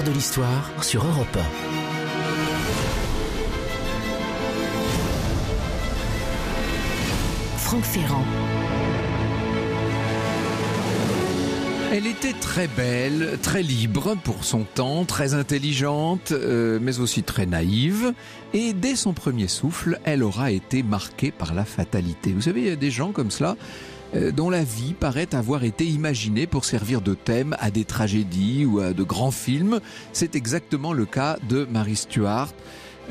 de l'histoire sur Europe 1. Franck Ferrand. Elle était très belle, très libre pour son temps, très intelligente, euh, mais aussi très naïve. Et dès son premier souffle, elle aura été marquée par la fatalité. Vous savez, il y a des gens comme cela dont la vie paraît avoir été imaginée pour servir de thème à des tragédies ou à de grands films. C'est exactement le cas de Mary Stuart.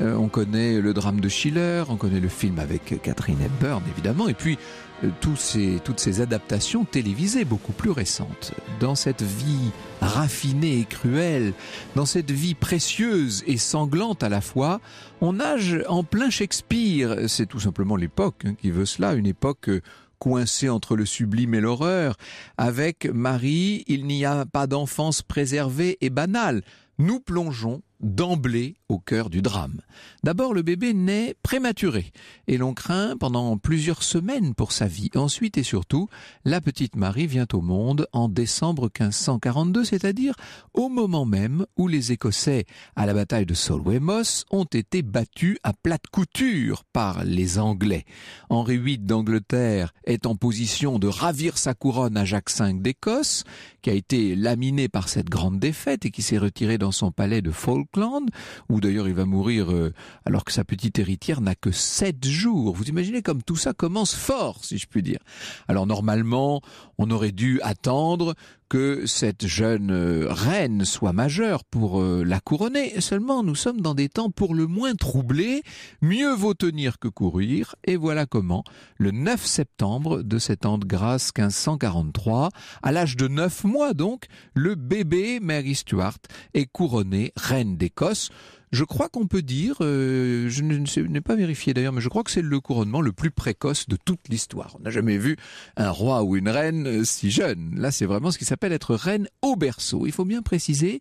Euh, on connaît le drame de Schiller, on connaît le film avec Catherine Hepburn évidemment, et puis euh, tous ces, toutes ces adaptations télévisées beaucoup plus récentes. Dans cette vie raffinée et cruelle, dans cette vie précieuse et sanglante à la fois, on nage en plein Shakespeare. C'est tout simplement l'époque hein, qui veut cela, une époque coincée entre le sublime et l'horreur. Avec Marie, il n'y a pas d'enfance préservée et banale. Nous plongeons d'emblée au cœur du drame. D'abord, le bébé naît prématuré et l'on craint pendant plusieurs semaines pour sa vie. Ensuite et surtout, la petite Marie vient au monde en décembre 1542, c'est-à-dire au moment même où les Écossais à la bataille de Solway-Moss ont été battus à plate couture par les Anglais. Henri VIII d'Angleterre est en position de ravir sa couronne à Jacques V d'Écosse, qui a été laminé par cette grande défaite et qui s'est retiré dans son palais de Falkland, où d'ailleurs il va mourir euh, alors que sa petite héritière n'a que sept jours. Vous imaginez comme tout ça commence fort, si je puis dire. Alors normalement, on aurait dû attendre que cette jeune euh, reine soit majeure pour euh, la couronner. Seulement, nous sommes dans des temps pour le moins troublés. Mieux vaut tenir que courir. Et voilà comment, le 9 septembre de cet an de grâce 1543, à l'âge de 9 mois donc, le bébé Mary Stuart est couronnée reine d'Écosse. Je crois qu'on peut dire, euh, je n'ai pas vérifié d'ailleurs, mais je crois que c'est le couronnement le plus précoce de toute l'histoire. On n'a jamais vu un roi ou une reine euh, si jeune. Là, c'est vraiment ce qui s'appelle être reine au berceau. Il faut bien préciser,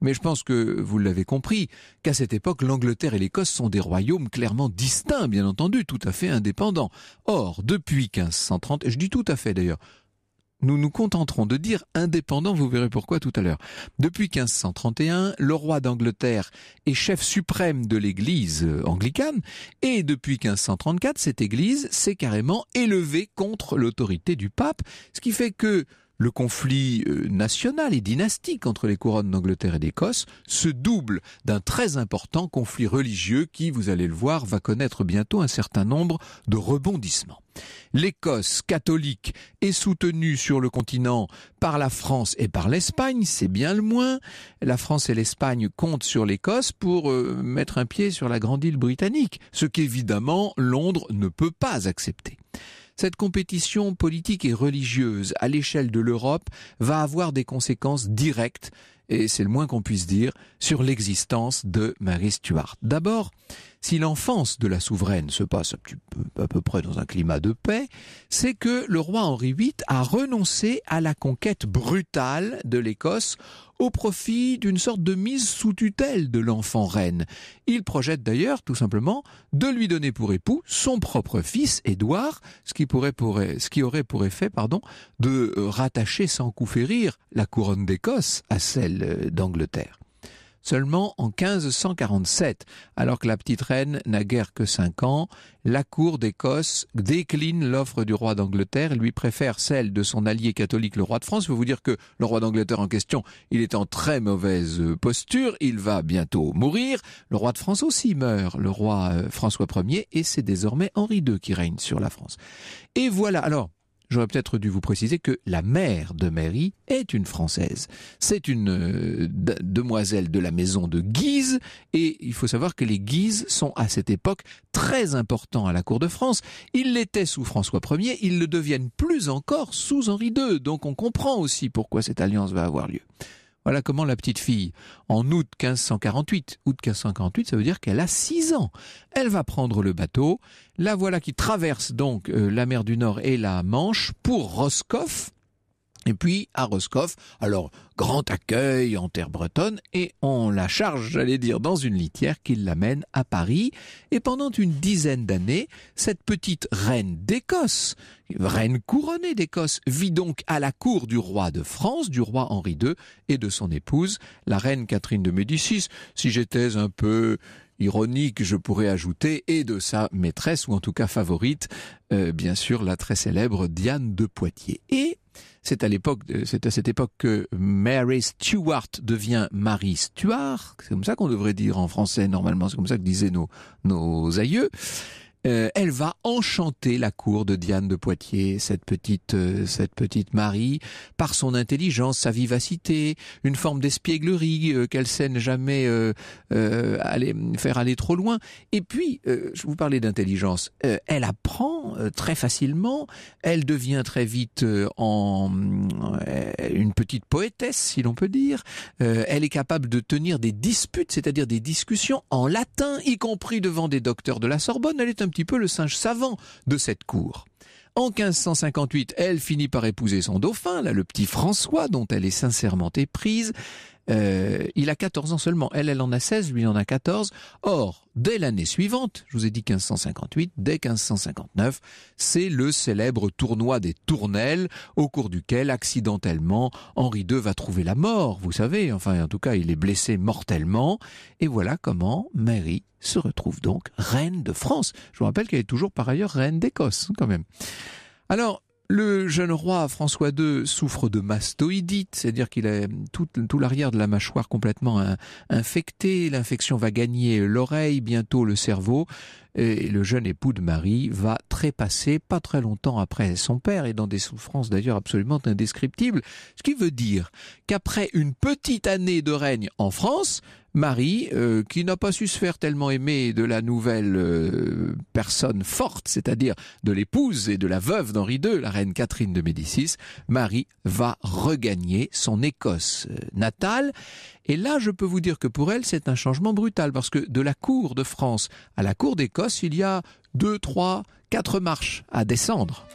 mais je pense que vous l'avez compris, qu'à cette époque, l'Angleterre et l'Écosse sont des royaumes clairement distincts, bien entendu, tout à fait indépendants. Or, depuis 1530, et je dis tout à fait d'ailleurs, nous nous contenterons de dire indépendant, vous verrez pourquoi tout à l'heure. Depuis 1531, le roi d'Angleterre est chef suprême de l'église anglicane, et depuis 1534, cette église s'est carrément élevée contre l'autorité du pape, ce qui fait que le conflit euh, national et dynastique entre les couronnes d'Angleterre et d'Écosse se double d'un très important conflit religieux qui, vous allez le voir, va connaître bientôt un certain nombre de rebondissements. L'Écosse catholique est soutenue sur le continent par la France et par l'Espagne, c'est bien le moins. La France et l'Espagne comptent sur l'Écosse pour euh, mettre un pied sur la grande île britannique, ce qu'évidemment Londres ne peut pas accepter. Cette compétition politique et religieuse à l'échelle de l'Europe va avoir des conséquences directes, et c'est le moins qu'on puisse dire, sur l'existence de Mary Stuart. D'abord, si l'enfance de la souveraine se passe à peu près dans un climat de paix, c'est que le roi Henri VIII a renoncé à la conquête brutale de l'Écosse au profit d'une sorte de mise sous tutelle de l'enfant reine. Il projette d'ailleurs tout simplement de lui donner pour époux son propre fils, Édouard, ce qui, pourrait ce qui aurait pour effet pardon, de rattacher sans coup férir la couronne d'Écosse à celle d'Angleterre seulement en 1547, alors que la petite reine n'a guère que cinq ans, la cour d'Écosse décline l'offre du roi d'Angleterre et lui préfère celle de son allié catholique, le roi de France. Je veux vous dire que le roi d'Angleterre en question, il est en très mauvaise posture, il va bientôt mourir. Le roi de France aussi meurt, le roi euh, François Ier, et c'est désormais Henri II qui règne sur la France. Et voilà, alors, j'aurais peut-être dû vous préciser que la mère de Mary est une Française. C'est une euh, demoiselle de la maison de Guise, et il faut savoir que les Guises sont à cette époque très importants à la cour de France. Ils l'étaient sous François Ier, ils le deviennent plus encore sous Henri II, donc on comprend aussi pourquoi cette alliance va avoir lieu. Voilà comment la petite fille, en août 1548, août 1548, ça veut dire qu'elle a 6 ans. Elle va prendre le bateau. La voilà qui traverse donc euh, la mer du Nord et la Manche pour Roscoff. Et puis à Roscoff, alors grand accueil en terre bretonne et on la charge, j'allais dire, dans une litière qui l'amène à Paris. Et pendant une dizaine d'années, cette petite reine d'Écosse, reine couronnée d'Écosse, vit donc à la cour du roi de France, du roi Henri II et de son épouse, la reine Catherine de Médicis. Si j'étais un peu ironique, je pourrais ajouter, et de sa maîtresse, ou en tout cas favorite, euh, bien sûr, la très célèbre Diane de Poitiers. Et c'est à l'époque, c'est à cette époque que Mary Stuart devient Marie Stuart. C'est comme ça qu'on devrait dire en français normalement. C'est comme ça que disaient nos aïeux. Euh, elle va enchanter la cour de Diane de Poitiers, cette petite, euh, cette petite Marie, par son intelligence, sa vivacité, une forme d'espièglerie euh, qu'elle sait jamais aller, faire aller trop loin. Et puis, je vous parlais d'intelligence, elle apprend très facilement, elle devient très vite en une petite poétesse, si l'on peut dire. elle est capable de tenir des disputes, c'est-à-dire des discussions en latin, y compris devant des docteurs de la Sorbonne. Elle est un petit peu le singe savant de cette cour. En 1558, elle finit par épouser son dauphin, là, le petit François, dont elle est sincèrement éprise. Euh, il a 14 ans seulement. Elle, elle en a 16, lui en a 14. Or, dès l'année suivante, je vous ai dit 1558, dès 1559, c'est le célèbre tournoi des Tournelles, au cours duquel, accidentellement, Henri II va trouver la mort, vous savez. Enfin, en tout cas, il est blessé mortellement. Et voilà comment Mary se retrouve donc reine de France. Je vous rappelle qu'elle est toujours par ailleurs reine d'Écosse, quand même. Alors, le jeune roi François II souffre de mastoïdite, c'est-à-dire qu'il a tout, l'arrière de la mâchoire complètement infecté. L'infection va gagner l'oreille, bientôt le cerveau. Et le jeune époux de Marie va trépasser pas très longtemps après son père et dans des souffrances d'ailleurs absolument indescriptibles. Ce qui veut dire qu'après une petite année de règne en France, Marie, euh, qui n'a pas su se faire tellement aimer de la nouvelle euh, personne forte, c'est-à-dire de l'épouse et de la veuve d'Henri II, la reine Catherine de Médicis, Marie va regagner son Écosse euh, natale. Et là, je peux vous dire que pour elle, c'est un changement brutal, parce que de la cour de France à la cour d'Écosse, il y a deux, trois, quatre marches à descendre.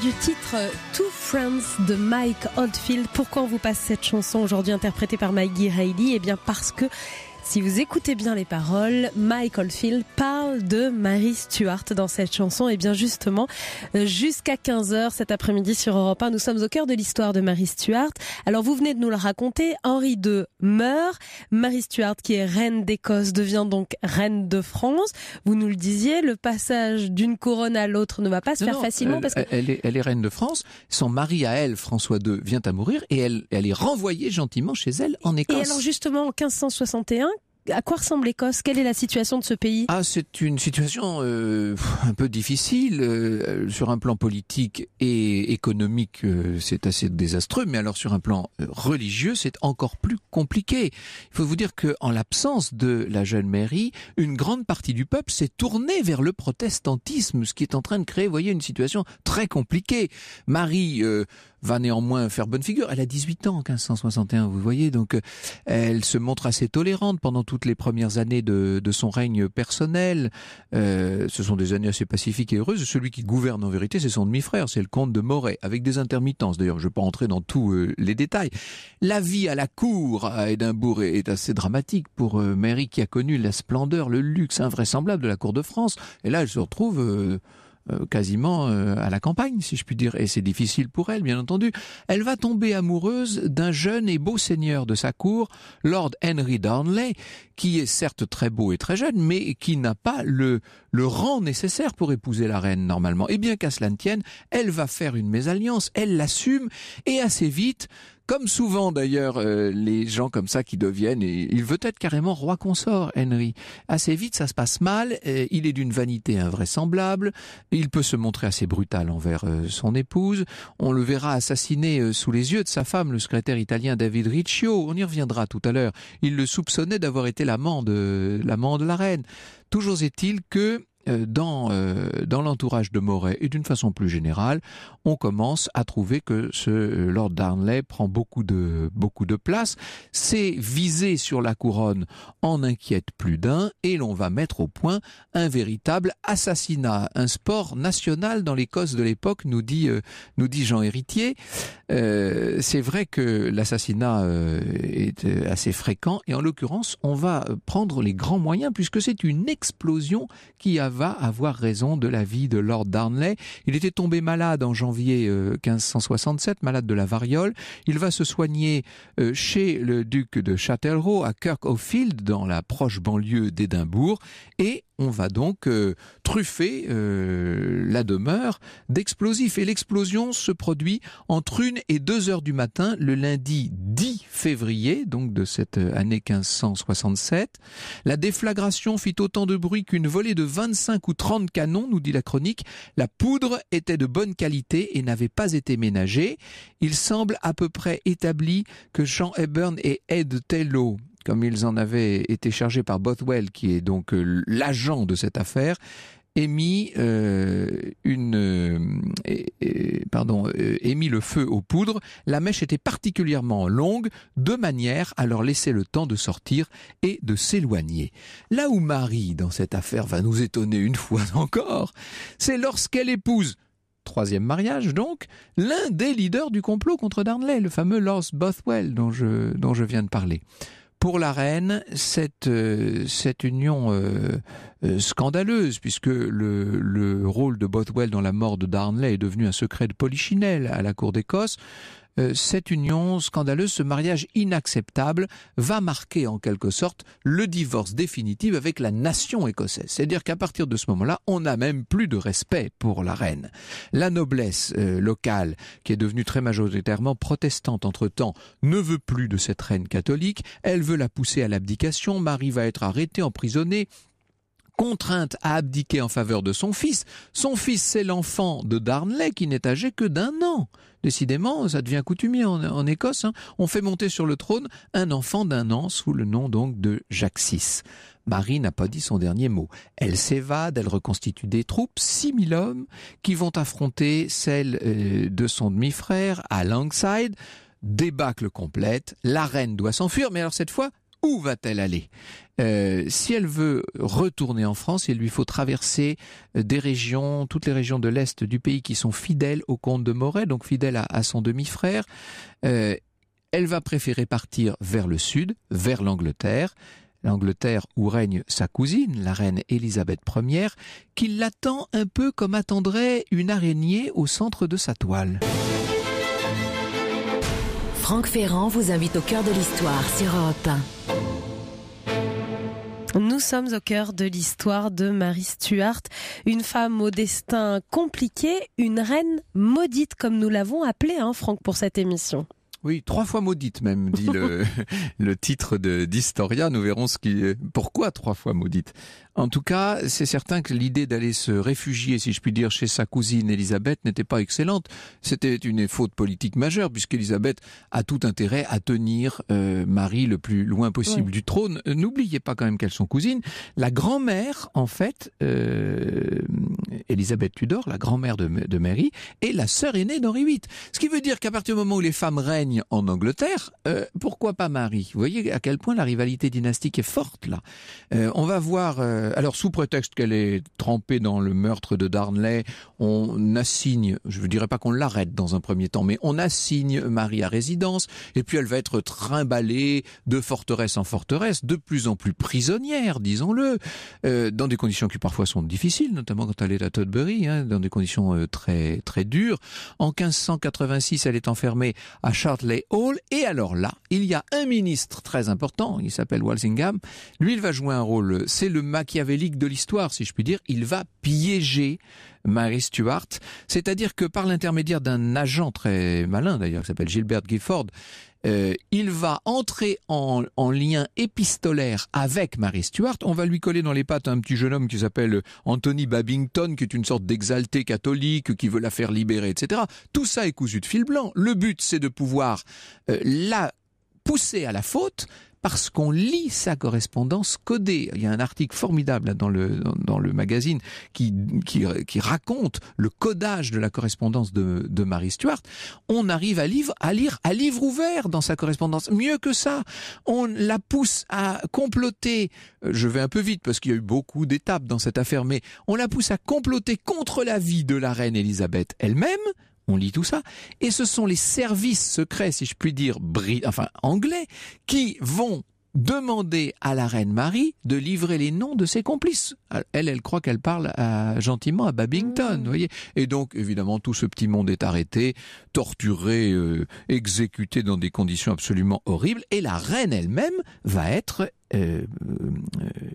Du titre Two Friends de Mike Oldfield. Pourquoi on vous passe cette chanson aujourd'hui interprétée par Maggie Haley Eh bien parce que si vous écoutez bien les paroles, Michael Field parle de Mary Stuart dans cette chanson. Et bien justement, euh, jusqu'à 15h cet après-midi sur Europe 1, nous sommes au cœur de l'histoire de Mary Stuart. Alors vous venez de nous le raconter, Henri II meurt, Mary Stuart qui est reine d'Écosse devient donc reine de France. Vous nous le disiez, le passage d'une couronne à l'autre ne va pas se faire facilement elle, parce que... elle, est, elle est reine de France, son mari à elle, François II, vient à mourir et elle, elle est renvoyée gentiment chez elle en Écosse. Et alors justement en 1561, à quoi ressemble l'Écosse? Quelle est la situation de ce pays? Ah, c'est une situation euh, un peu difficile euh, sur un plan politique et économique. Euh, c'est assez désastreux, mais alors sur un plan religieux, c'est encore plus compliqué. Il faut vous dire que, en l'absence de la jeune Mary, une grande partie du peuple s'est tournée vers le protestantisme, ce qui est en train de créer, voyez, une situation très compliquée. Marie va néanmoins faire bonne figure. Elle a 18 ans en 1561, vous voyez, donc euh, elle se montre assez tolérante pendant toutes les premières années de, de son règne personnel. Euh, ce sont des années assez pacifiques et heureuses. Celui qui gouverne en vérité, c'est son demi-frère, c'est le comte de Moret, avec des intermittences. D'ailleurs, je ne vais pas entrer dans tous euh, les détails. La vie à la cour à Édimbourg est, assez dramatique pour euh, Mary qui a connu la splendeur, le luxe invraisemblable de la cour de France. Et là, elle se retrouve... euh, quasiment euh, à la campagne, si je puis dire, et c'est difficile pour elle, bien entendu. Elle va tomber amoureuse d'un jeune et beau seigneur de sa cour, Lord Henry Darnley, qui est certes très beau et très jeune, mais qui n'a pas le, le rang nécessaire pour épouser la reine normalement. Et bien qu'à cela ne tienne, elle va faire une mésalliance, elle l'assume, et assez vite, comme souvent d'ailleurs euh, les gens comme ça qui deviennent, et il veut être carrément roi consort, Henry. Assez vite, ça se passe mal. euh, il est d'une vanité invraisemblable. Il peut se montrer assez brutal envers euh, son épouse. On le verra assassiné euh, sous les yeux de sa femme, le secrétaire italien David Riccio. On y reviendra tout à l'heure. Il le soupçonnait d'avoir été l'amant de l'amant de la reine. Toujours est-il que dans, euh, dans l'entourage de Moret et d'une façon plus générale, on commence à trouver que ce euh, Lord Darnley prend beaucoup de, beaucoup de place. Ses visées sur la couronne en inquiètent plus d'un et l'on va mettre au point un véritable assassinat, un sport national dans l'Écosse de l'époque, nous dit, euh, nous dit Jean Héritier. Euh, c'est vrai que l'assassinat euh, est euh, assez fréquent et en l'occurrence, on va euh, prendre les grands moyens puisque c'est une explosion qui a- va avoir raison de la vie de Lord Darnley. Il était tombé malade en janvier euh, 1567, malade de la variole. Il va se soigner euh, chez le duc de Châtellerault à Kirkhofield dans la proche banlieue d'Édimbourg et on va donc euh, truffer euh, la demeure d'explosifs. Et l'explosion se produit entre une et deux heures du matin, le lundi 10 février, donc de cette euh, année 1567. La déflagration fit autant de bruit qu'une volée de 25 ou 30 canons, nous dit la chronique. La poudre était de bonne qualité et n'avait pas été ménagée. Il semble à peu près établi que Jean Hepburn et Ed Tello comme ils en avaient été chargés par Bothwell, qui est donc euh, l'agent de cette affaire, émis euh, une euh, euh, le feu aux poudres. La mèche était particulièrement longue, de manière à leur laisser le temps de sortir et de s'éloigner. Là où Marie, dans cette affaire, va nous étonner une fois encore, c'est lorsqu'elle épouse troisième mariage donc, l'un des leaders du complot contre Darnley, le fameux Lord Bothwell dont je, dont je viens de parler. Pour la reine, cette, euh, union euh, euh, scandaleuse, puisque le, le rôle de Bothwell dans la mort de Darnley est devenu un secret de polichinelle à la cour d'Écosse, cette union scandaleuse, ce mariage inacceptable, va marquer en quelque sorte le divorce définitif avec la nation écossaise. C'est-à-dire qu'à partir de ce moment-là, on n'a même plus de respect pour la reine. La noblesse euh, locale, qui est devenue très majoritairement protestante entre-temps, ne veut plus de cette reine catholique, elle veut la pousser à l'abdication, Marie va être arrêtée, emprisonnée, contrainte à abdiquer en faveur de son fils. Son fils, c'est l'enfant de Darnley qui n'est âgé que d'un an. Décidément, ça devient coutumier en, Écosse. hein. On fait monter sur le trône un enfant d'un an sous le nom donc de Jacques VI. Marie n'a pas dit son dernier mot. Elle s'évade, elle reconstitue des troupes, 6000 hommes, qui vont affronter celles euh, de son demi-frère à Langside. Débâcle complète, la reine doit s'enfuir, mais alors cette fois, Où va-t-elle aller? Euh, Si elle veut retourner en France, il lui faut traverser euh, des régions, toutes les régions de l'Est du pays qui sont fidèles au comte de Moret, donc fidèles à, son demi-frère. Euh, elle va préférer partir vers le sud, vers l'Angleterre l'Angleterre où règne sa cousine, la reine Élisabeth Ier, qui l'attend un peu comme attendrait une araignée au centre de sa toile. Franck Ferrand vous invite au cœur de l'histoire sur Europe Nous sommes au cœur de l'histoire de Marie Stuart, une femme au destin compliqué, une reine maudite comme nous l'avons appelée, hein, Franck, pour cette émission. Oui, trois fois maudite même, dit le, le titre d'Historia. Nous verrons ce qui, pourquoi trois fois maudite. En tout cas, c'est certain que l'idée d'aller se réfugier, si je puis dire, chez sa cousine Elisabeth n'était pas excellente. C'était une faute politique majeure, puisqu'Elisabeth a tout intérêt à tenir euh, Marie le plus loin possible du trône. N'oubliez pas quand même qu'elles sont cousines. La grand-mère, en fait, euh, Elisabeth Tudor, la grand-mère de, de Mary, est la sœur aînée d'Henri VIII. Ce qui veut dire qu'à partir du moment où les femmes règnent en Angleterre, euh, pourquoi pas Marie? Vous voyez à quel point la rivalité dynastique est forte là. Euh, on va voir euh, alors sous prétexte qu'elle est trempée dans le meurtre de Darnley, on assigne, je ne dirais pas qu'on l'arrête dans un premier temps, mais on assigne Marie à résidence, et puis elle va être trimballée de forteresse en forteresse, de plus en plus prisonnière, disons-le, dans des conditions qui parfois sont difficiles, notamment quand elle est à Tudbury, hein, dans des conditions très très dures. En 1586, elle est enfermée à Hall, et alors là, il y a un ministre très important, il s'appelle Walsingham, lui il va jouer un rôle, c'est le machiavélique de l'histoire, si je puis dire, il va piéger Mary Stuart, c'est-à-dire que par l'intermédiaire d'un agent très malin d'ailleurs, qui s'appelle Gilbert Gifford, euh, il va entrer en, lien épistolaire avec Mary Stuart. On va lui coller dans les pattes un petit jeune homme qui s'appelle Anthony Babington, qui est une sorte d'exalté catholique, qui veut la faire libérer, etc. Tout ça est cousu de fil blanc. Le but, c'est de pouvoir euh, la pousser à la faute, parce qu'on lit sa correspondance codée. Il y a un article formidable dans le, magazine qui, qui, raconte le codage de la correspondance de, de Marie Stuart. On arrive à, livre, à lire à livre ouvert dans sa correspondance. Mieux que ça, on la pousse à comploter. Je vais un peu vite parce qu'il y a eu beaucoup d'étapes dans cette affaire, mais on la pousse à comploter contre la vie de la reine Elisabeth elle-même on lit tout ça. Et ce sont les services secrets, si je puis dire, enfin anglais, qui vont demander à la reine Marie de livrer les noms de ses complices. Elle, elle croit qu'elle parle gentiment à Babington, mmh. voyez. Et donc, évidemment, tout ce petit monde est arrêté, torturé, euh, exécuté dans des conditions absolument horribles. Et la reine elle-même va être euh, euh,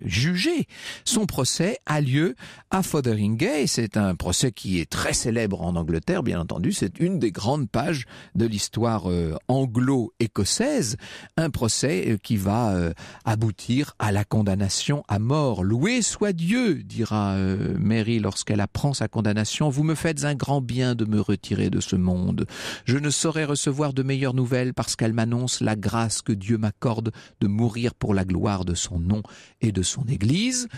jugé. Son procès a lieu à Fotheringay. C'est un procès qui est très célèbre en Angleterre, bien entendu. C'est une des grandes pages de l'histoire euh, anglo-écossaise. Un procès qui va aboutir à la condamnation à mort. Loué soit Dieu, dira Mary lorsqu'elle apprend sa condamnation. Vous me faites un grand bien de me retirer de ce monde. Je ne saurais recevoir de meilleures nouvelles parce qu'elle m'annonce la grâce que Dieu m'accorde de mourir pour la gloire de son nom et de son Église.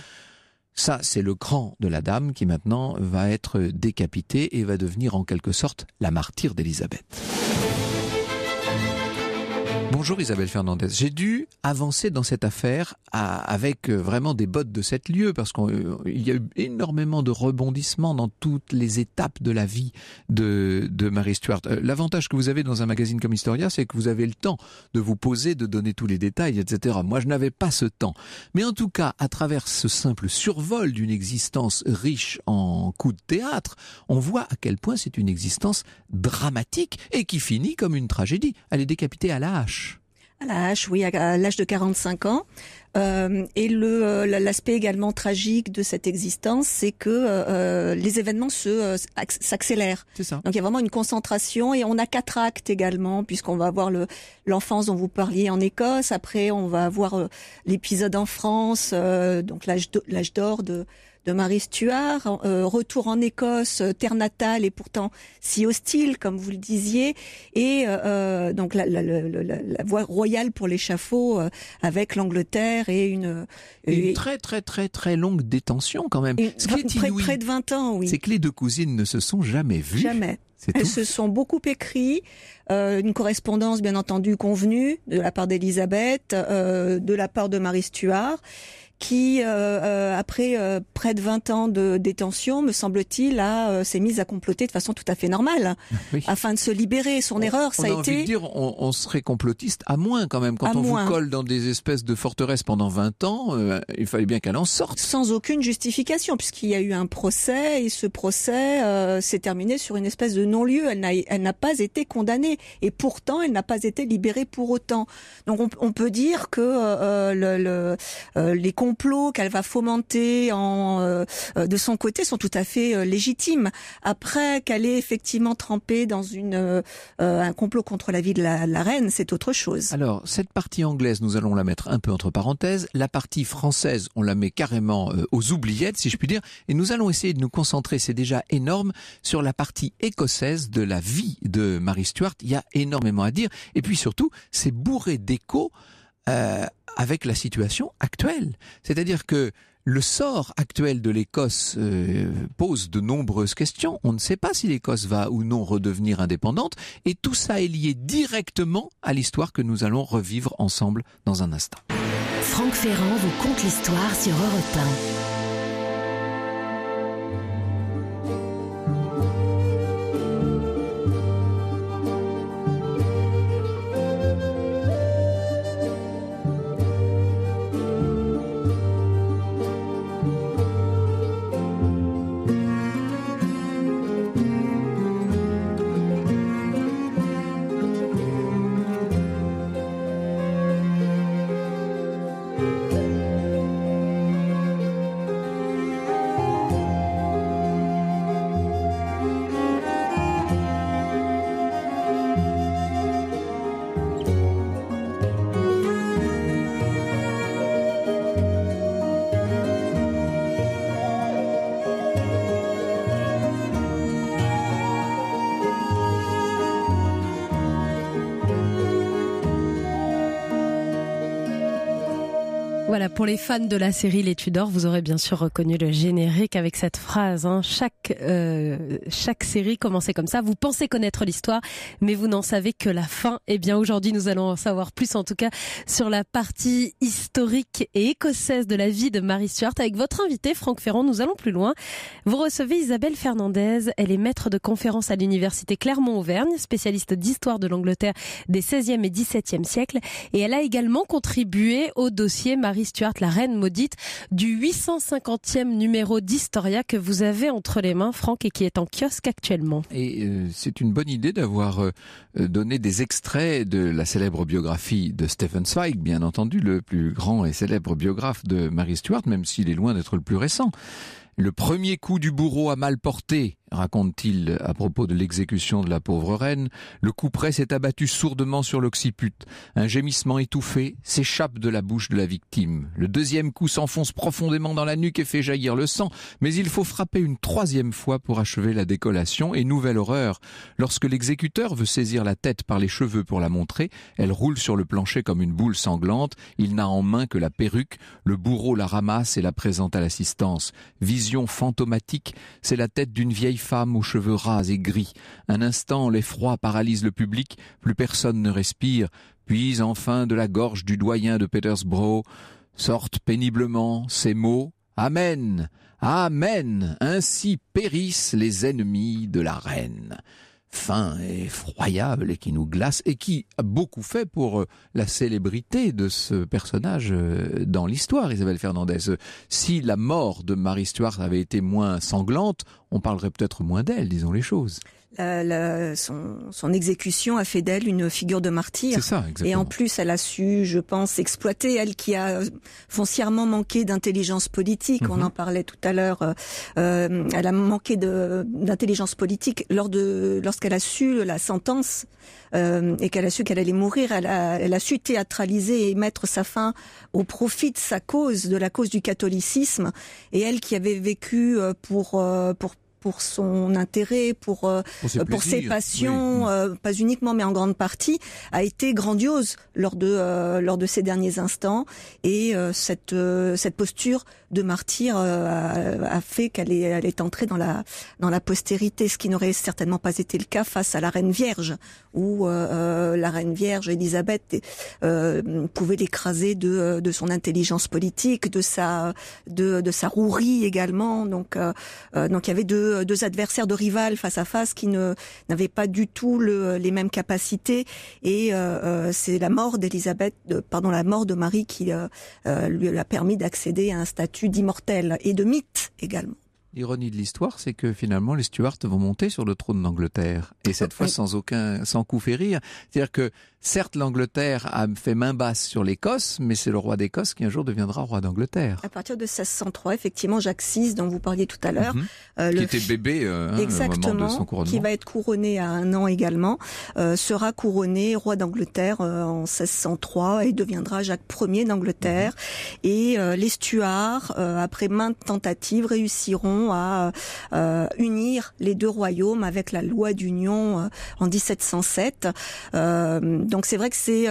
Ça, c'est le cran de la dame qui maintenant va être décapitée et va devenir en quelque sorte la martyre d'Élisabeth. Bonjour Isabelle Fernandez. J'ai dû avancer dans cette affaire avec euh, vraiment des bottes de sept lieux parce qu'il euh, y a eu énormément de rebondissements dans toutes les étapes de la vie de, de Mary Stuart. Euh, l'avantage que vous avez dans un magazine comme Historia, c'est que vous avez le temps de vous poser, de donner tous les détails, etc. Moi, je n'avais pas ce temps. Mais en tout cas, à travers ce simple survol d'une existence riche en coups de théâtre, on voit à quel point c'est une existence dramatique et qui finit comme une tragédie. Elle est décapitée à la hache. À la hache, oui, à l'âge de 45 ans. Euh, et le euh, l'aspect également tragique de cette existence, c'est que euh, les événements se s'accélèrent. C'est ça. Donc il y a vraiment une concentration et on a quatre actes également, puisqu'on va avoir le l'enfance dont vous parliez en Écosse. Après, on va avoir l'épisode en France, donc l'âge l'âge d'or de de Marie Stuart, euh, retour en Écosse, euh, terre natale et pourtant si hostile, comme vous le disiez, et euh, donc la, la, la, la, voie royale pour l'échafaud avec l'Angleterre et une, une très très très très longue détention quand même. Ce qui est près, près de 20 ans, oui. C'est que les deux cousines ne se sont jamais vues. Jamais. Elles se sont beaucoup écrit, euh, une correspondance bien entendu convenue de la part d'Elisabeth, euh, de la part de Marie Stuart, qui, euh, euh, après euh, près de 20 ans de détention, me semble-t-il, a s'est mise à comploter de façon tout à fait normale, afin de se libérer. Son erreur, ça a, été. Envie de dire, on, serait complotiste à moins quand même. Quand on vous colle dans des espèces de forteresses pendant 20 ans, il fallait bien qu'elle en sorte. Sans aucune justification, puisqu'il y a eu un procès et ce procès s'est terminé sur une espèce de non-lieu. Elle n'a, elle n'a pas été condamnée et pourtant elle n'a pas été libérée pour autant. Donc on, on peut dire que le, le, les complots qu'elle va fomenter en, euh, euh, de son côté sont tout à fait euh, légitimes. Après qu'elle ait effectivement trempé dans un complot contre la vie de la, la reine, c'est autre chose. Alors, cette partie anglaise, nous allons la mettre un peu entre parenthèses. La partie française, on la met carrément aux oubliettes, si je puis dire. Et nous allons essayer de nous concentrer, c'est déjà énorme, sur la partie écossaise de la vie de Marie Stuart. Il y a énormément à dire. Et puis surtout, c'est bourré d'échos euh, avec la situation actuelle. C'est-à-dire que le sort actuel de l'Écosse euh, pose de nombreuses questions. On ne sait pas si l'Écosse va ou non redevenir indépendante, et tout ça est lié directement à l'histoire que nous allons revivre ensemble dans un instant. Franck Ferrand vous conte l'histoire sur Europe Voilà, pour les fans de la série Les Tudors, vous aurez bien sûr reconnu le générique avec cette phrase. Hein. Chaque euh, chaque série commençait comme ça. Vous pensez connaître l'histoire, mais vous n'en savez que la fin. Eh bien, aujourd'hui, nous allons en savoir plus, en tout cas, sur la partie historique et écossaise de la vie de Marie Stuart. Avec votre invité, Franck Ferrand, nous allons plus loin. Vous recevez Isabelle Fernandez. Elle est maître de conférence à l'université Clermont-Auvergne, spécialiste d'histoire de l'Angleterre des 16e et 17e siècles. Et elle a également contribué au dossier Marie Stuart, la reine maudite, du 850e numéro d'Historia que vous avez entre les mains, Franck, et qui est en kiosque actuellement. Et euh, c'est une bonne idée d'avoir euh, donné des extraits de la célèbre biographie de Stephen Zweig, bien entendu, le plus grand et célèbre biographe de Marie Stuart, même s'il est loin d'être le plus récent. Le premier coup du bourreau a mal porté, raconte-t-il à propos de l'exécution de la pauvre reine, le coup près s'est abattu sourdement sur l'occiput. Un gémissement étouffé s'échappe de la bouche de la victime. Le deuxième coup s'enfonce profondément dans la nuque et fait jaillir le sang, mais il faut frapper une troisième fois pour achever la décollation, et nouvelle horreur. Lorsque l'exécuteur veut saisir la tête par les cheveux pour la montrer, elle roule sur le plancher comme une boule sanglante, il n'a en main que la perruque, le bourreau la ramasse et la présente à l'assistance. Vision fantomatique, c'est la tête d'une vieille femme aux cheveux ras et gris. Un instant, l'effroi paralyse le public, plus personne ne respire, puis enfin de la gorge du doyen de Petersborough sortent péniblement ces mots Amen. Amen. Ainsi périssent les ennemis de la reine fin effroyable et qui nous glace et qui a beaucoup fait pour euh, la célébrité de ce personnage euh, dans l'histoire, Isabelle Fernandez. Si la mort de Marie Stuart avait été moins sanglante, on parlerait peut-être moins d'elle, disons les choses. Son, exécution a fait d'elle une figure de martyr. Ça, et en plus, elle a su, je pense, exploiter elle qui a foncièrement manqué d'intelligence politique. On mhm. en parlait tout à l'heure. Euh, euh, elle a manqué d'intelligence politique lors de lorsqu'elle a su la sentence euh, et qu'elle a su qu'elle allait mourir. Elle a, elle a su théâtraliser et mettre sa fin au profit de sa cause, de la cause du catholicisme. Et elle qui avait vécu pour pour pour son intérêt, pour euh, pour ses, passions, euh, pas uniquement mais en grande partie, a été grandiose lors de euh, lors de ces derniers instants. Et cette cette posture de martyr a, fait qu'elle est elle est entrée dans la dans la postérité, ce qui n'aurait certainement pas été le cas face à la Reine Vierge où la Reine Vierge Élisabeth pouvait l'écraser de de son intelligence politique, de sa de de sa rouerie également. Donc donc il y avait deux deux, adversaires de rivales face à face qui ne n'avaient pas du tout le, les mêmes capacités et euh, euh, c'est la mort d'Élisabeth, pardon la mort de Marie qui euh, lui a permis d'accéder à un statut d'immortel et de mythe également. L'ironie de l'histoire, c'est que finalement les Stuarts vont monter sur le trône d'Angleterre et cette fois sans aucun, sans coup férir. C'est-à-dire que certes l'Angleterre a fait main basse sur l'Écosse, mais c'est le roi d'Écosse qui un jour deviendra roi d'Angleterre. À partir de 1603, effectivement, Jacques VI, dont vous parliez tout à l'heure, mhm. euh, qui était bébé euh, hein, exactement, au moment de son couronnement, qui va être couronné à un an également, euh, sera couronné roi d'Angleterre en 1603 et deviendra Jacques Ier d'Angleterre. Mhm. Et les Stuarts, après maintes tentatives, réussiront à euh, unir les deux royaumes avec la loi d'union euh, en 1707. Euh, donc c'est vrai que c'est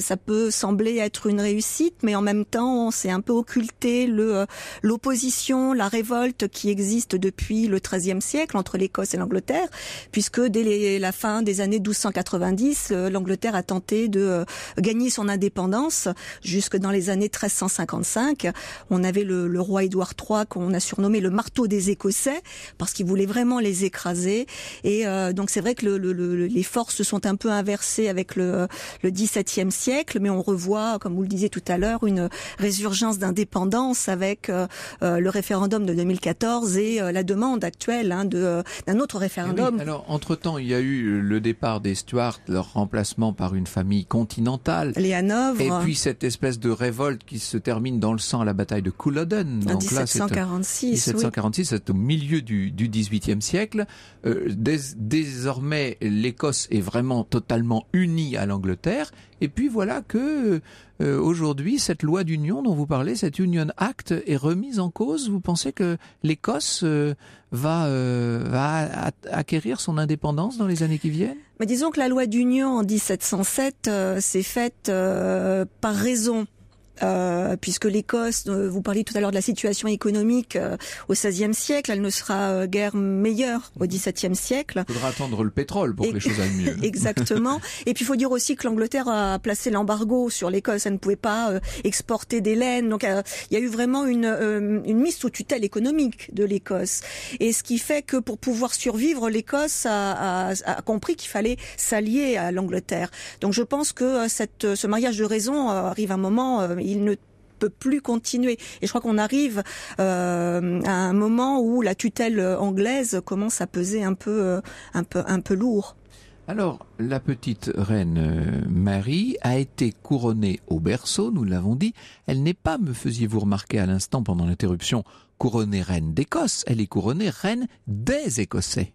ça peut sembler être une réussite, mais en même temps, on s'est un peu occulté le l'opposition, la révolte qui existe depuis le XIIIe siècle entre l'Écosse et l'Angleterre, puisque dès la fin des années 1290, l'Angleterre a tenté de gagner son indépendance jusque dans les années 1355. On avait le, le roi Édouard III qu'on a surnommé le marteau des Écossais parce qu'ils voulaient vraiment les écraser. Et euh, donc c'est vrai que le, les forces sont un peu inversées avec le, le XVIIe siècle, mais on revoit, comme vous le disiez tout à l'heure, une résurgence d'indépendance avec euh, euh, le référendum de 2014 et la demande actuelle hein, de d'un autre référendum. alors entre-temps, il y a eu le départ des Stuarts, leur remplacement par une famille continentale. Les Hanovre. Et puis cette espèce de révolte qui se termine dans le sang à la bataille de Culloden. En 1746. 1746, c'est au milieu du, XVIIIe siècle. Euh, désormais, l'Écosse est vraiment totalement unie à l'Angleterre. Et puis voilà que euh, aujourd'hui, cette loi d'union dont vous parlez, cette Union Act, est remise en cause. Vous pensez que l'Écosse euh, va, va acquérir son indépendance dans les années qui viennent? Mais disons que la loi d'union en 1707 s'est faite par raison euh, puisque l'Écosse, euh, vous parliez tout à l'heure de la situation économique euh, au XVIe siècle, elle ne sera guère meilleure au XVIIe siècle. Il faudra attendre le pétrole pour que les choses aillent mieux. Exactement. Et puis il faut dire aussi que l'Angleterre a placé l'embargo sur l'Écosse, elle ne pouvait pas exporter des laines, donc il y a eu vraiment une, une mise sous tutelle économique de l'Écosse. Et ce qui fait que pour pouvoir survivre, l'Écosse a, a, a, compris qu'il fallait s'allier à l'Angleterre. Donc je pense que cette, ce mariage de raison arrive à un moment il ne peut plus continuer. Et je crois qu'on arrive euh, à un moment où la tutelle anglaise commence à peser un peu, euh, un peu, un peu lourd. Alors, la petite reine euh, Marie a été couronnée au berceau, nous l'avons dit. Elle n'est pas, me faisiez-vous remarquer à l'instant pendant l'interruption, couronnée reine d'Écosse, elle est couronnée reine des Écossais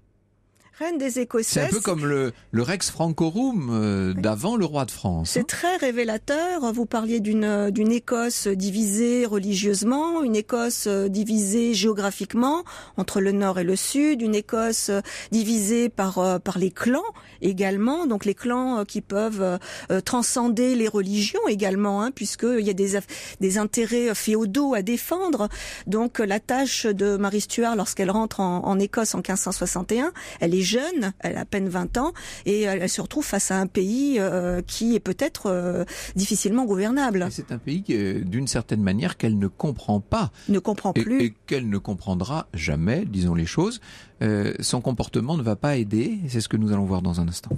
reine des. C'est un peu comme le, le Rex Francorum euh, d'avant le roi de France. C'est hein. très révélateur. Vous parliez d'une d'une Écosse divisée religieusement, une Écosse euh, divisée géographiquement entre le nord et le sud, une Écosse euh, divisée par par les clans également. Donc les clans qui peuvent transcender les religions également, hein, puisqu'il y a des des intérêts féodaux à défendre. Donc la tâche de Marie Stuart lorsqu'elle rentre en, en Écosse en 1561, elle est jeune, elle a à peine 20 ans, et elle, se retrouve face à un pays euh, qui est peut-être euh, difficilement gouvernable. C'est un pays d'une certaine manière qu'elle ne comprend pas. Ne comprend plus. Et, qu'elle ne comprendra jamais, disons les choses. Euh, son comportement ne va pas aider, c'est ce que nous allons voir dans un instant.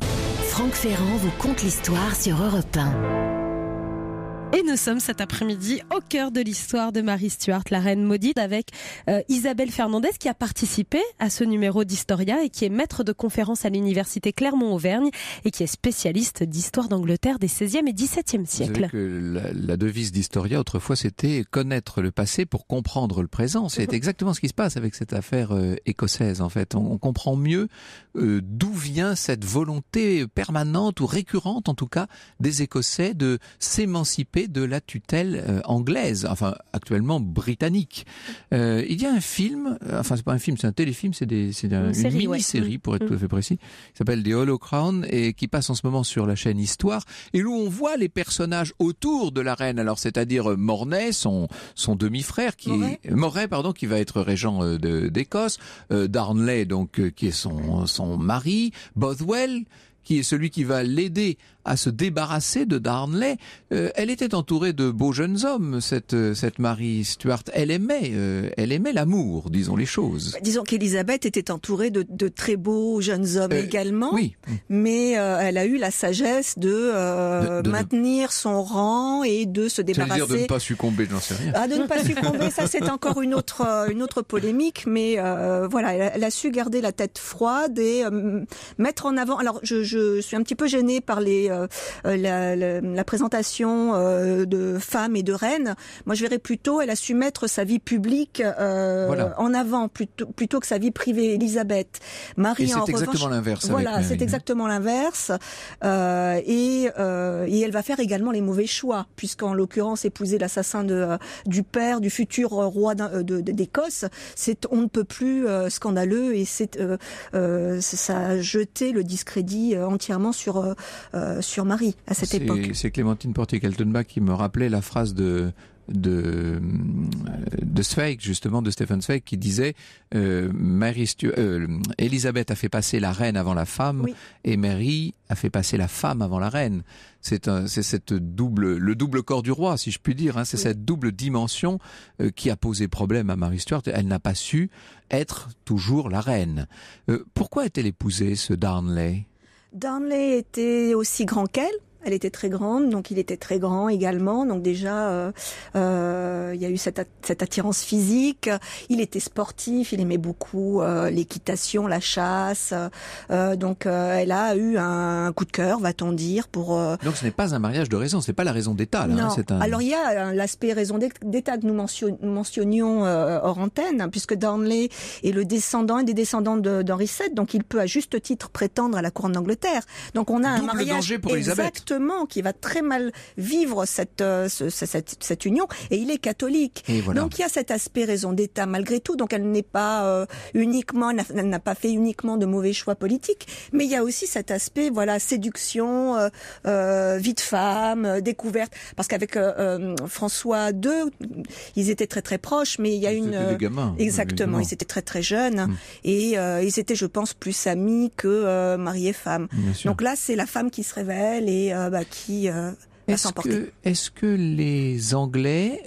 Franck Ferrand vous conte l'histoire sur Europe 1. Et nous sommes cet après-midi au cœur de l'histoire de Marie Stuart, la reine maudite, avec euh, Isabelle Fernandez qui a participé à ce numéro d'Historia et qui est maître de conférence à l'université Clermont-Auvergne et qui est spécialiste d'histoire d'Angleterre des 16e et 17e siècles. Que la, devise d'Historia autrefois c'était connaître le passé pour comprendre le présent. C'est exactement ce qui se passe avec cette affaire euh, écossaise en fait. On, comprend mieux euh, d'où vient cette volonté permanente ou récurrente en tout cas des Écossais de s'émanciper de la tutelle euh, anglaise, enfin actuellement britannique. Euh, il y a un film, euh, enfin c'est pas un film, c'est un téléfilm, c'est une, une mini-série pour être mm. tout à fait précis, qui s'appelle The Hollow Crown et qui passe en ce moment sur la chaîne Histoire et où on voit les personnages autour de la reine. Alors c'est-à-dire Mornay, son son demi-frère qui est Moray, pardon, qui va être régent d'Écosse, Darnley donc qui est son son mari, Bothwell qui est celui qui va l'aider à se débarrasser de Darnley. Euh, elle était entourée de beaux jeunes hommes, cette, euh, cette Marie Stuart. Elle aimait, euh, elle aimait l'amour, disons les choses. Bah, disons qu'Elisabeth était entourée de, de, très beaux jeunes hommes également. Oui. Mais elle a eu la sagesse de, maintenir son rang et de se débarrasser. C'est-à-dire de ne pas succomber, j'en sais rien. Ah, de ne pas succomber, ça c'est encore une autre, une autre polémique. Mais voilà, elle a, su garder la tête froide et mettre en avant. Alors, je, je suis un petit peu gênée par les euh, la, la, présentation euh, de femmes et de reines. Moi, je verrais plutôt, elle a su mettre sa vie publique euh, en avant plutôt, plutôt que sa vie privée. Elisabeth, Marie, c'est exactement l'inverse. Voilà, c'est exactement l'inverse. et, et elle va faire également les mauvais choix, puisqu'en l'occurrence, épouser l'assassin de du père du futur roi d'Écosse, c'est on ne peut plus scandaleux et c'est ça a jeté le discrédit entièrement sur sur Marie à cette époque. C'est Clémentine Portier-Kaltenbach qui me rappelait la phrase de de de Zweig justement de Stephen Zweig qui disait euh, Mary euh, Elisabeth a fait passer la reine avant la femme et Mary a fait passer la femme avant la reine. C'est c'est cette double le double corps du roi si je puis dire hein, c'est cette double dimension euh, qui a posé problème à Mary Stuart. Elle n'a pas su être toujours la reine. Euh, pourquoi est-elle épousée ce Darnley? Darnley était aussi grand qu'elle. Elle était très grande, donc il était très grand également. Donc déjà, euh, euh, il y a eu cette, cette, attirance physique. Il était sportif, il aimait beaucoup euh, l'équitation, la chasse. Euh, donc euh, elle a eu un coup de cœur, va-t-on dire, pour. donc ce n'est pas un mariage de raison, c'est pas la raison d'État. Là, hein, non. un... Alors il y a l'aspect raison d'État que nous mentionnions hors antenne, hein, puisque Darnley est le descendant et des descendants d'Henri VII, donc il peut à juste titre prétendre à la couronne d'Angleterre. Donc on a un mariage danger pour Elisabeth qui va très mal vivre cette, euh, cette, cette, union, et il est catholique. Donc il y a cet aspect raison d'État malgré tout. Donc elle n'est pas euh, uniquement, elle n'a pas fait uniquement de mauvais choix politiques, mais il y a aussi cet aspect, voilà, séduction, euh, euh vie de femme, découverte. Parce qu'avec François II, ils étaient très très proches, mais il y a une des gamins, exactement, ils étaient très très jeunes hum. et ils étaient, je pense, plus amis que mari et femme. Donc là, c'est la femme qui se révèle et bah, qui euh, est-ce que, est-ce que les Anglais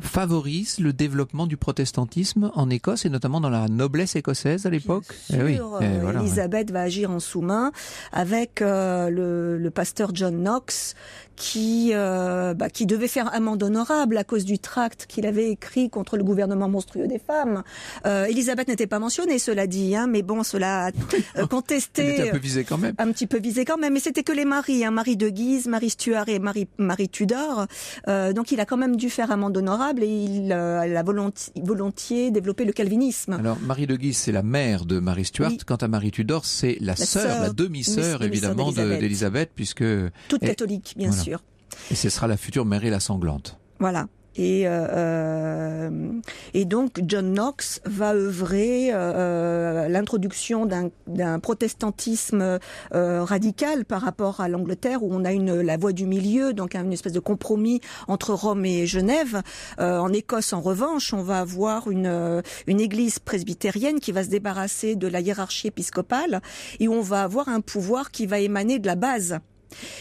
favorisent le développement du protestantisme en Écosse et notamment dans la noblesse écossaise à l'époque eh oui. Eh, Elisabeth va agir en sous-main avec euh, le, le, pasteur John Knox qui euh, bah, qui devait faire amende honorable à cause du tract qu'il avait écrit contre le gouvernement monstrueux des femmes. Euh, Elisabeth n'était pas mentionnée, cela dit, hein, mais bon, cela a euh, contesté. un peu visé quand même. Un petit peu visé quand même, mais c'était que les maris, hein, Marie de Guise, Marie Stuart et Marie, Marie Tudor. Euh, donc il a quand même dû faire amende honorable et il euh, a volontiers, volontiers développé le calvinisme. Alors Marie de Guise, c'est la mère de Marie Stuart. Quant à Marie Tudor, c'est la, sœur, la demi-sœur évidemment d'Elisabeth, puisque toute catholique, bien sûr. Et ce sera la future mairie la sanglante. Voilà. Et, euh, euh, et donc John Knox va œuvrer euh, l'introduction d'un protestantisme radical par rapport à l'Angleterre où on a une la voie du milieu, donc une espèce de compromis entre Rome et Genève. En Écosse, en revanche, on va avoir une, une église presbytérienne qui va se débarrasser de la hiérarchie épiscopale et on va avoir un pouvoir qui va émaner de la base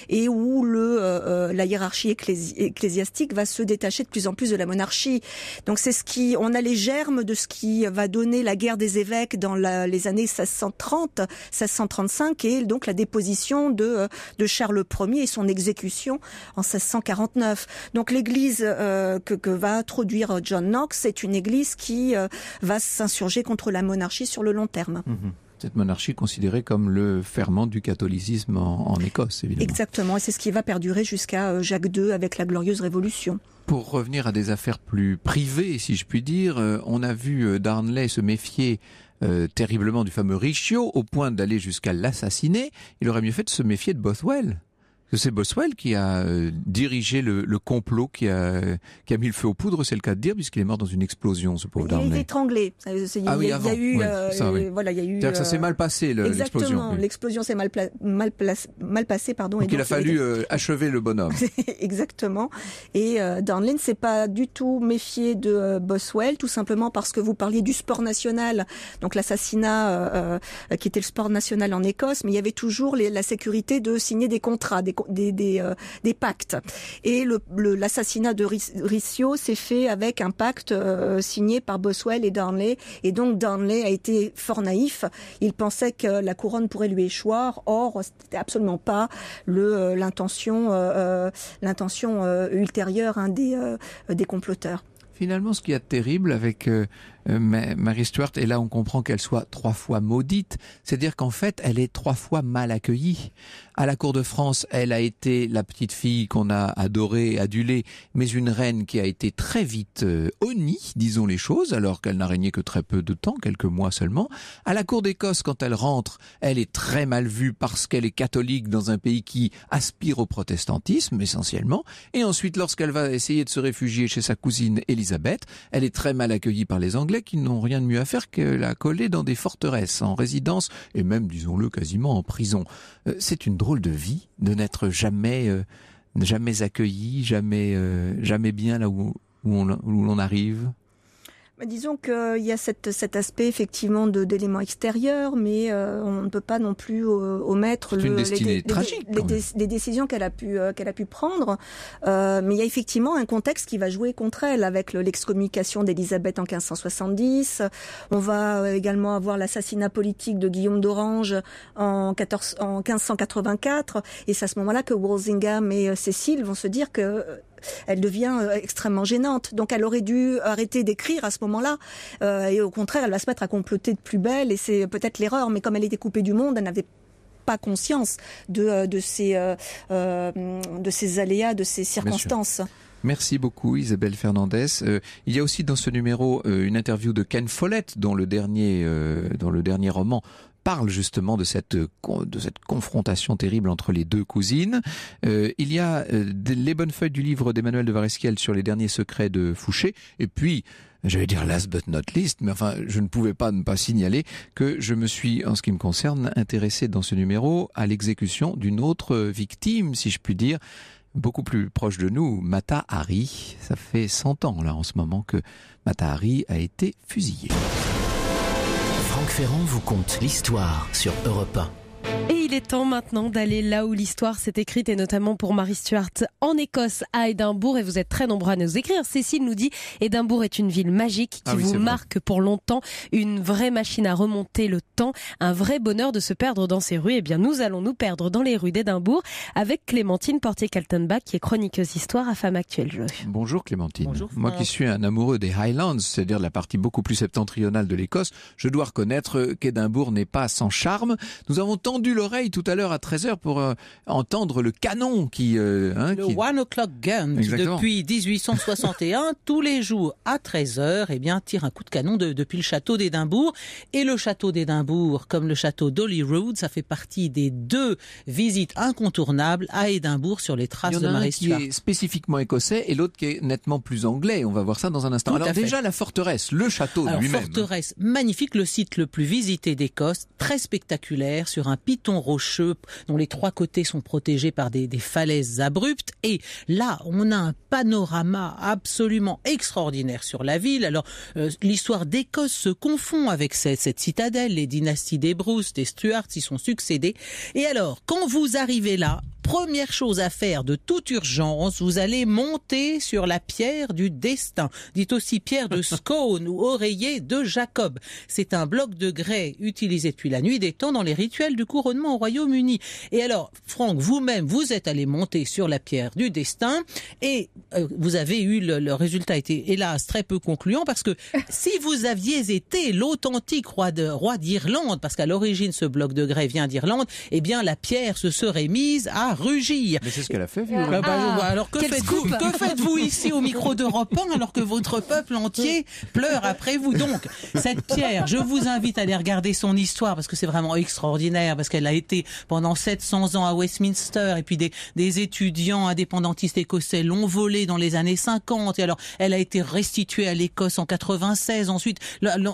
et où le la hiérarchie ecclésiastique va se détacher de plus en plus de la monarchie. Donc c'est ce qui, on a les germes de ce qui va donner la guerre des évêques dans les années 1630, 1635 et donc la déposition de, de Charles Ier et son exécution en 1649. Donc l'Église euh, que, va introduire John Knox, c'est une Église qui euh, va s'insurger contre la monarchie sur le long terme. Mhm. Cette monarchie considérée comme le ferment du catholicisme en, en Écosse, évidemment. Exactement, et c'est ce qui va perdurer jusqu'à euh, Jacques II avec la glorieuse Révolution. Pour revenir à des affaires plus privées, si je puis dire, on a vu Darnley se méfier euh, terriblement du fameux Richio au point d'aller jusqu'à l'assassiner. Il aurait mieux fait de se méfier de Bothwell c'est Boswell qui a euh, dirigé le, le, complot qui a, qui a mis le feu aux poudres, c'est le cas de dire, puisqu'il est mort dans une explosion, ce pauvre Darnley. Il est étranglé. Ah oui, il y a eu, euh, voilà, il y a eu. que ça s'est mal passé, l'explosion. Exactement, l'explosion s'est mal, mal, mal passée, pardon. Donc, il a fallu euh, achever le bonhomme. Exactement. Et euh, Darnley ne s'est pas du tout méfié de Boswell, tout simplement parce que vous parliez du sport national, donc l'assassinat qui était le sport national en Écosse, mais il y avait toujours les, la sécurité de signer des contrats, des euh, des pactes. Et l'assassinat de Ricio s'est fait avec un pacte euh, signé par Boswell et Darnley. Et donc Darnley a été fort naïf. Il pensait que la couronne pourrait lui échoir. Or, c'était absolument pas euh, l'intention ultérieure hein, des des comploteurs. Finalement, ce qui est terrible avec Marie Stuart, et là on comprend qu'elle soit trois fois maudite, c'est-à-dire qu'en fait elle est trois fois mal accueillie. À la cour de France, elle a été la petite fille qu'on a adorée, adulée, mais une reine qui a été très vite euh, honnie, disons les choses, alors qu'elle n'a régné que très peu de temps, quelques mois seulement. À la cour d'Écosse, quand elle rentre, elle est très mal vue parce qu'elle est catholique dans un pays qui aspire au protestantisme essentiellement. Et ensuite, lorsqu'elle va essayer de se réfugier chez sa cousine Elisabeth, elle est très mal accueillie par les Anglais qui n'ont rien de mieux à faire que la coller dans des forteresses, en résidence et même, disons-le, quasiment en prison. Euh, c'est une drôle de vie de n'être jamais, euh, jamais accueilli, jamais, euh, jamais bien là où, où l'on arrive. Disons qu'il y a cette, cet aspect effectivement d'éléments extérieurs, mais euh, on ne peut pas non plus euh, omettre le, les, tragique, les, décisions qu'elle a pu euh, qu'elle a pu prendre. Euh, mais il y a effectivement un contexte qui va jouer contre elle avec l'excommunication d'Élisabeth en 1570. On va également avoir l'assassinat politique de Guillaume d'Orange en, 14, en 1584, et c'est à ce moment-là que Walsingham et Cécile vont se dire que elle devient euh, extrêmement gênante. Donc elle aurait dû arrêter d'écrire à ce moment-là. Euh, et au contraire, elle va se mettre à comploter de plus belle. Et c'est peut-être l'erreur. Mais comme elle était coupée du monde, elle n'avait pas conscience de, euh, de, ces, de ces aléas, de ces circonstances. Merci beaucoup Isabelle Fernandez. il y a aussi dans ce numéro une interview de Ken Follett, dont le dernier, dans le dernier roman parle justement de cette de cette confrontation terrible entre les deux cousines. Euh, il y a euh, les bonnes feuilles du livre d'Emmanuel de Varesquiel sur les derniers secrets de Fouché, et puis j'allais dire last but not least, mais enfin, je ne pouvais pas ne pas signaler que je me suis, en ce qui me concerne, intéressé dans ce numéro à l'exécution d'une autre victime, si je puis dire, beaucoup plus proche de nous, Mata Hari. Ça fait 100 ans, là, en ce moment, que Mata Hari a été fusillé. Franck Ferrand vous conte l'histoire sur Europe 1. Il est temps maintenant d'aller là où l'histoire s'est écrite et notamment pour Marie Stuart en Écosse à Édimbourg et vous êtes très nombreux à nous écrire. Cécile nous dit Édimbourg est une ville magique qui ah vous marque pour longtemps, une vraie machine à remonter le temps, un vrai bonheur de se perdre dans ses rues. Eh bien nous allons nous perdre dans les rues d'Édimbourg avec Clémentine Portier-Kaltenbach qui est chroniqueuse histoire à Femme Actuelle. Bonjour Clémentine. Bonjour, Moi qui suis un amoureux des Highlands, c'est-à-dire la partie beaucoup plus septentrionale de l'Écosse, je dois reconnaître qu'Édimbourg n'est pas sans charme. Nous avons tendu l'oreille tout à l'heure à 13h pour euh, entendre le canon qui... Euh, hein, le One O'Clock Gun, depuis 1861, tous les jours à 13h, eh bien, tire un coup de canon depuis le château d'Édimbourg. Et le château d'Édimbourg, comme le château d'Holyrood, ça fait partie des deux visites incontournables à Édimbourg sur les traces de Marie Stuart. qui est spécifiquement écossais et l'autre qui est nettement plus anglais. On va voir ça dans un instant. Alors déjà, la forteresse, le château lui-même. Forteresse magnifique, le site le plus visité d'Écosse, très spectaculaire, sur un piton rocheux dont les trois côtés sont protégés par des, falaises abruptes. Et là, on a un panorama absolument extraordinaire sur la ville. Alors, euh, l'histoire d'Écosse se confond avec cette, citadelle. Les dynasties des Bruce, des Stuarts s'y sont succédés. Et alors, quand vous arrivez là, première chose à faire de toute urgence, vous allez monter sur la pierre du destin, dit aussi pierre de Scone ou oreiller de Jacob. C'est un bloc de grès utilisé depuis la nuit des temps dans les rituels du couronnement au Royaume-Uni. Et alors, Franck, vous-même, vous êtes allé monter sur la pierre du destin et euh, vous avez eu le, le résultat était hélas très peu concluant parce que si vous aviez été l'authentique roi de roi d'Irlande, parce qu'à l'origine ce bloc de grès vient d'Irlande, eh bien la pierre se serait mise à rugir. Mais c'est ce qu'elle a fait, Ah bah, Ah, alors que faites-vous scoop. que faites-vous ici au micro d'Europe 1 alors que votre peuple entier pleure après vous Donc? Cette pierre, je vous invite à aller regarder son histoire parce que c'est vraiment extraordinaire parce qu'elle a été pendant 700 ans à Westminster et puis des, des étudiants indépendantistes écossais l'ont volée dans les années 50 et alors elle a été restituée à l'Écosse en 96 ensuite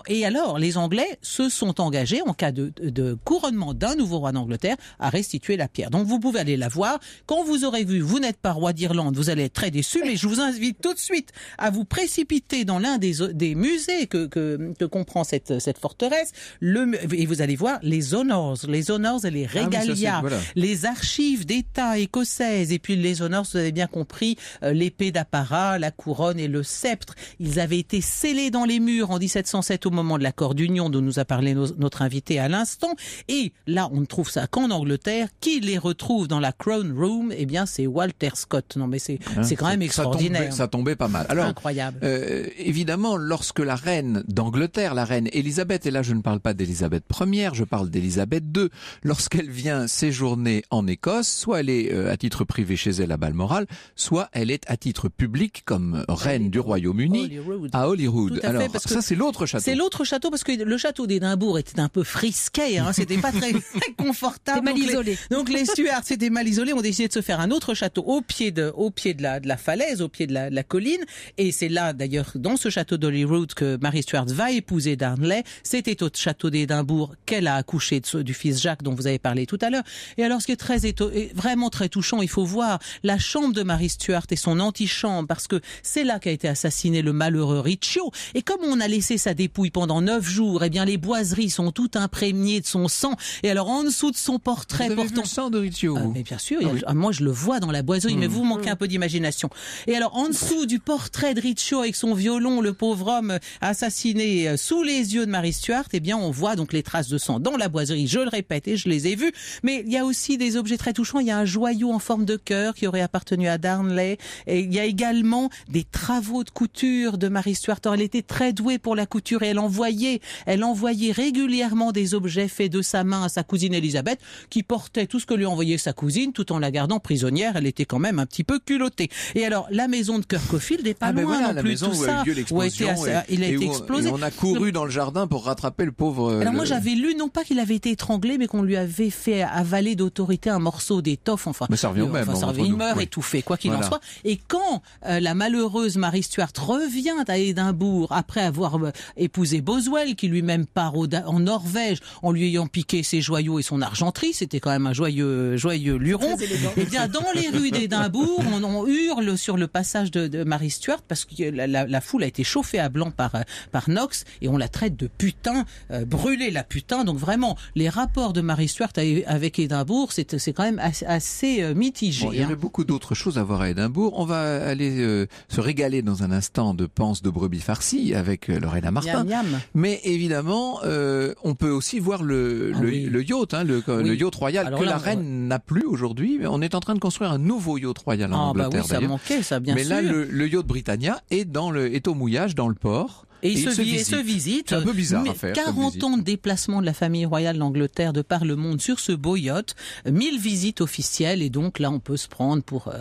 et alors les Anglais se sont engagés en cas de, de couronnement d'un nouveau roi d'Angleterre à restituer la pierre. Donc vous pouvez aller la voir. Quand vous aurez vu, vous n'êtes pas roi d'Irlande, vous allez être très déçu, mais je vous invite tout de suite à vous précipiter dans l'un des, des musées que, que, que comprend cette, cette forteresse, le, et vous allez voir les honors, les honors et les Ah régalias, voilà. les archives d'État écossaises, et puis les honors, vous avez bien compris, euh, l'épée d'apparat, la couronne et le sceptre. Ils avaient été scellés dans les murs en 1707 au moment de l'accord d'union dont nous a parlé nos- notre invité à l'instant. Et là, on ne trouve ça qu'en Angleterre. Qui les retrouve dans la Crown Room Eh bien, c'est Walter Scott. Non, mais c'est Hein, c'est quand même ça extraordinaire. tombait, ça tombait pas mal. Alors, Incroyable. Euh, évidemment, lorsque la reine d'Angleterre, la reine Élisabeth, et là je ne parle pas d'Élisabeth Ière, je parle d'Élisabeth II, lorsqu'elle vient séjourner en Écosse, soit elle est euh, à titre privé chez elle à Balmoral, soit elle est à titre public comme reine du Royaume-Uni à Holyrood. Tout à fait, Alors parce ça c'est l'autre château. C'est l'autre château parce que le château d'Édimbourg était un peu frisquet, hein, c'était pas très confortable. Mal Donc les- isolé. Donc les Stuarts s'étaient mal isolés, ont décidé de se faire un autre château au pied de, au pied de la, de la falaise, au pied de la, de la colline. Et c'est là, d'ailleurs, dans ce château d'Holyrood que Marie Stuart va épouser Darnley. C'était au château d'Édimbourg qu'elle a accouché de du fils Jacques dont vous avez parlé tout à l'heure. Et alors, ce qui est très éto- vraiment très touchant, il faut voir la chambre de Marie Stuart et son antichambre parce que c'est là qu'a été assassiné le malheureux Riccio. Et comme on a laissé sa dépouille pendant neuf jours, eh bien, les boiseries sont toutes imprégnées de son sang. Et alors, en dessous de son Vous portrait avez vu portant le sang de Riccio vous mais bien sûr, il y a- Ah oui. ah, moi je le vois dans la boiserie, mais Mm. vous manquez un peu d'imagination. Et alors en dessous du portrait de Riccio avec son violon, le pauvre homme euh, assassiné euh, sous les yeux de Marie Stuart, eh bien on voit donc les traces de sang dans la boiserie. Je le répète et je les ai vus. Mais il y a aussi des objets très touchants. Il y a un joyau en forme de cœur qui aurait appartenu à Darnley. Et il y a également des travaux de couture de Marie Stuart. Alors, elle était très douée pour la couture et elle envoyait, elle envoyait régulièrement des objets faits de sa main à sa cousine Elisabeth, qui portait tout ce que lui envoyait sa cousine, tout en la gardant prisonnière. Elle était quand même un petit peu culottée. Et alors, la maison de Kirkhofield n'est pas Ah ben loin voilà, non la plus maison tout où ça. a eu lieu l'explosion. il a été on- explosé. on a couru dans le jardin pour rattraper le pauvre. euh, Alors le- moi j'avais lu non pas qu'il avait été étranglé mais qu'on lui avait fait avaler d'autorité un morceau d'étoffe enfin Mais ça revient au même, enfin, ça entre revient, il meurt Oui. étouffé quoi qu'il Voilà. en soit et quand euh, la malheureuse Marie Stuart revient à Édimbourg après avoir euh, épousé Boswell qui lui-même part au- en Norvège en lui ayant piqué ses joyaux et son argenterie c'était quand même un joyeux joyeux luron et bien dans les rues d'Édimbourg on, on hurle sur le passage de, de Marie Stuart parce que la, la- la foule a été chauffée à blanc par euh, par Knox et on la traite de putain euh, brûler la putain donc vraiment les rapports de Marie Stuart avec Édimbourg c'est c'est quand même assez, assez euh, mitigé Bon, il y hein. aurait beaucoup d'autres choses à voir à Édimbourg. On va aller euh, se régaler dans un instant de panse de brebis farcie avec Lorena Martin. Miam, miam. Mais évidemment, euh, on peut aussi voir le, Ah le, oui. le yacht, hein, le, Oui. le yacht royal Alors que là, la reine n'a plus aujourd'hui. On est en train de construire un nouveau yacht royal en ah bah Angleterre oui ça manquait ça bien Mais sûr là, le, le yacht Britannia est dans le est au mouillage dans le port. Et il, Et se, il se vi- et visite. se visite. C'est un peu bizarre Mais à faire, comme 40 visite. ans de déplacement de la famille royale d'Angleterre de par le monde sur ce beau yacht, 1000 visites officielles et donc là on peut se prendre pour euh,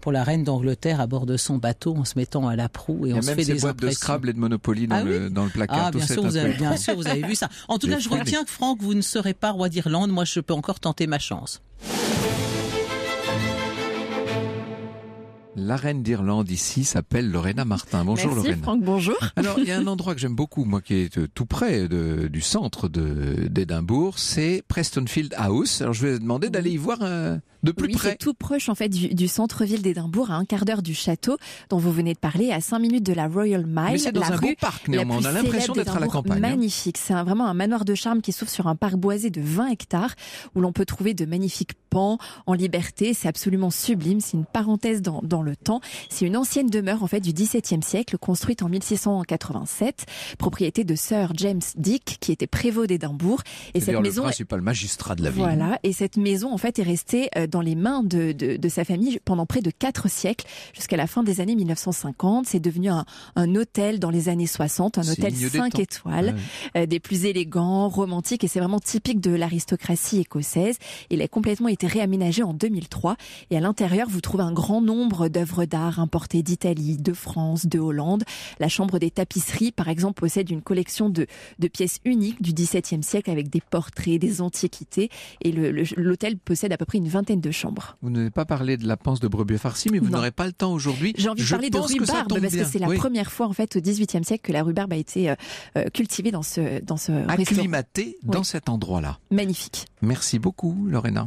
pour la reine d'Angleterre à bord de son bateau en se mettant à la proue et Il y on a se même fait ces des boîtes de. Scrabble et de Monopoly dans, Ah le, dans le placard. Ah, bien sûr, vous avez, étrange. bien sûr, vous avez vu ça. En tout cas, je retiens que Franck, vous ne serez pas roi d'Irlande. Moi, je peux encore tenter ma chance. La reine d'Irlande ici s'appelle Lorena Martin. Bonjour Merci Lorena. Franck, bonjour. Alors, il y a un endroit que j'aime beaucoup, moi, qui est euh, tout près de- du centre d'Édimbourg, c'est Prestonfield House. Alors, je vais demander d'aller y voir un, de plus oui, près. c'est tout proche en fait du, du centre-ville d'Édimbourg, à un quart d'heure du château dont vous venez de parler, à 5 minutes de la Royal Mile. Mais c'est dans la un beau rue parc la néanmoins. On a l'impression d'être à la campagne. hein. Magnifique. C'est vraiment un manoir de charme qui s'ouvre sur un parc boisé de 20 hectares où l'on peut trouver de magnifiques pans en liberté. C'est absolument sublime. C'est une parenthèse dans, dans le temps. C'est une ancienne demeure en fait du XVIIe siècle, construite en 1687, propriété de Sir James Dick, qui était prévôt d'Édimbourg. Et cette maison le principal magistrat de la ville. voilà, et cette maison en fait est restée euh, dans les mains de, de, de sa famille pendant près de quatre siècles, jusqu'à la fin des années 1950. C'est devenu un, un hôtel dans les années 60, un hôtel Signe des 5 temps. étoiles, Ouais. euh, des plus élégants, romantiques, et c'est vraiment typique de l'aristocratie écossaise. Il a complètement été réaménagé en 2003, et à l'intérieur vous trouvez un grand nombre d'œuvres d'art importées d'Italie, de France, de Hollande. La chambre des tapisseries, par exemple, possède une collection de, de pièces uniques du XVIIe siècle avec des portraits, des antiquités, et le- le- l'hôtel possède à peu près une vingtaine de chambres. Vous n'avez pas parlé de la panse de brebis farcie, mais vous n'aurez pas le temps aujourd'hui. J'ai envie de parler de que rhubarbe parce bien. que c'est la Oui. première fois en fait au XVIIIe siècle que la rhubarbe a été euh, euh, cultivée dans ce dans ce restaurant. Acclimaté dans Oui. cet endroit-là. Magnifique. Merci beaucoup, Lorena.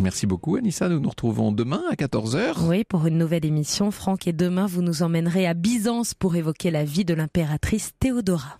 Merci beaucoup, Anissa. Nous nous retrouvons demain à 14h. Oui, pour une nouvelle émission, Franck, et demain, vous nous emmènerez à Byzance pour évoquer la vie de l'impératrice Théodora.